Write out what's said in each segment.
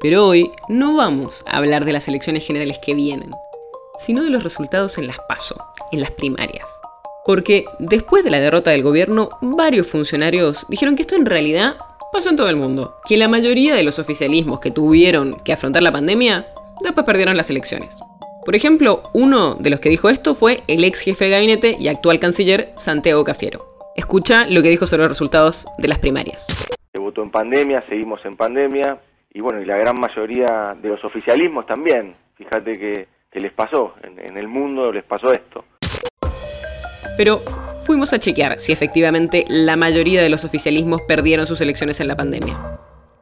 Pero hoy no vamos a hablar de las elecciones generales que vienen, sino de los resultados en las PASO, en las primarias. Porque después de la derrota del gobierno, varios funcionarios dijeron que esto en realidad pasó en todo el mundo, que la mayoría de los oficialismos que tuvieron que afrontar la pandemia, después perdieron las elecciones. Por ejemplo, uno de los que dijo esto fue el ex jefe de gabinete y actual canciller Santiago Cafiero. Escucha lo que dijo sobre los resultados de las primarias. Se votó en pandemia, seguimos en pandemia, y bueno, y la gran mayoría de los oficialismos también. Fíjate que, les pasó, en, el mundo les pasó esto. Pero fuimos a chequear si efectivamente la mayoría de los oficialismos perdieron sus elecciones en la pandemia.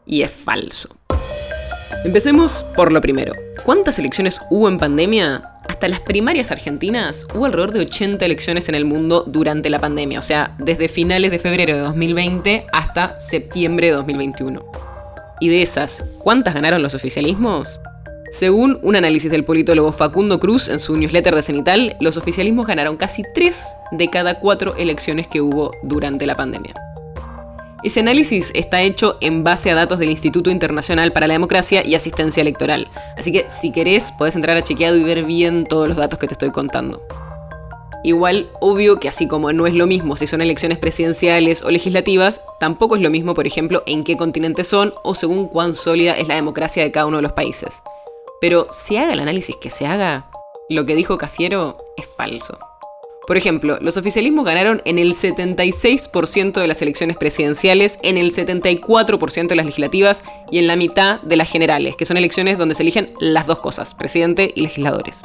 Y es falso. Empecemos por lo primero. ¿Cuántas elecciones hubo en pandemia? Hasta las primarias argentinas hubo alrededor de 80 elecciones en el mundo durante la pandemia, o sea, desde finales de febrero de 2020 hasta septiembre de 2021. Y de esas, ¿cuántas ganaron los oficialismos? Según un análisis del politólogo Facundo Cruz en su newsletter de Cenital, los oficialismos ganaron casi 3 de cada 4 elecciones que hubo durante la pandemia. Ese análisis está hecho en base a datos del Instituto Internacional para la Democracia y Asistencia Electoral. Así que si querés, podés entrar a chequeado y ver bien todos los datos que te estoy contando. Igual, obvio que así como no es lo mismo si son elecciones presidenciales o legislativas, tampoco es lo mismo, por ejemplo, en qué continente son o según cuán sólida es la democracia de cada uno de los países. Pero si haga el análisis que se haga, lo que dijo Cafiero es falso. Por ejemplo, los oficialismos ganaron en el 76% de las elecciones presidenciales, en el 74% de las legislativas y en la mitad de las generales, que son elecciones donde se eligen las dos cosas, presidente y legisladores.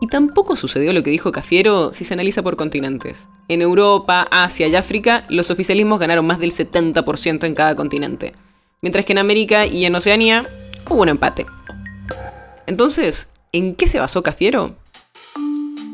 Y tampoco sucedió lo que dijo Cafiero si se analiza por continentes. En Europa, Asia y África, los oficialismos ganaron más del 70% en cada continente, mientras que en América y en Oceanía hubo un empate. Entonces, ¿en qué se basó Cafiero?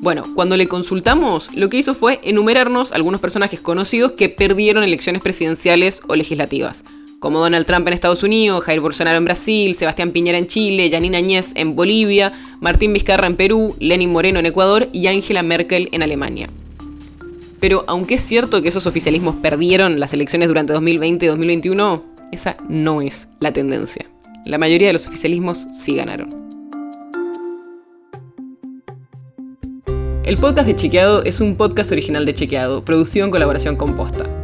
Bueno, cuando le consultamos, lo que hizo fue enumerarnos algunos personajes conocidos que perdieron elecciones presidenciales o legislativas, como Donald Trump en Estados Unidos, Jair Bolsonaro en Brasil, Sebastián Piñera en Chile, Janine Añez en Bolivia, Martín Vizcarra en Perú, Lenin Moreno en Ecuador y Angela Merkel en Alemania. Pero aunque es cierto que esos oficialismos perdieron las elecciones durante 2020 y 2021, esa no es la tendencia. La mayoría de los oficialismos sí ganaron. El podcast de Chequeado es un podcast original de Chequeado, producido en colaboración con Posta.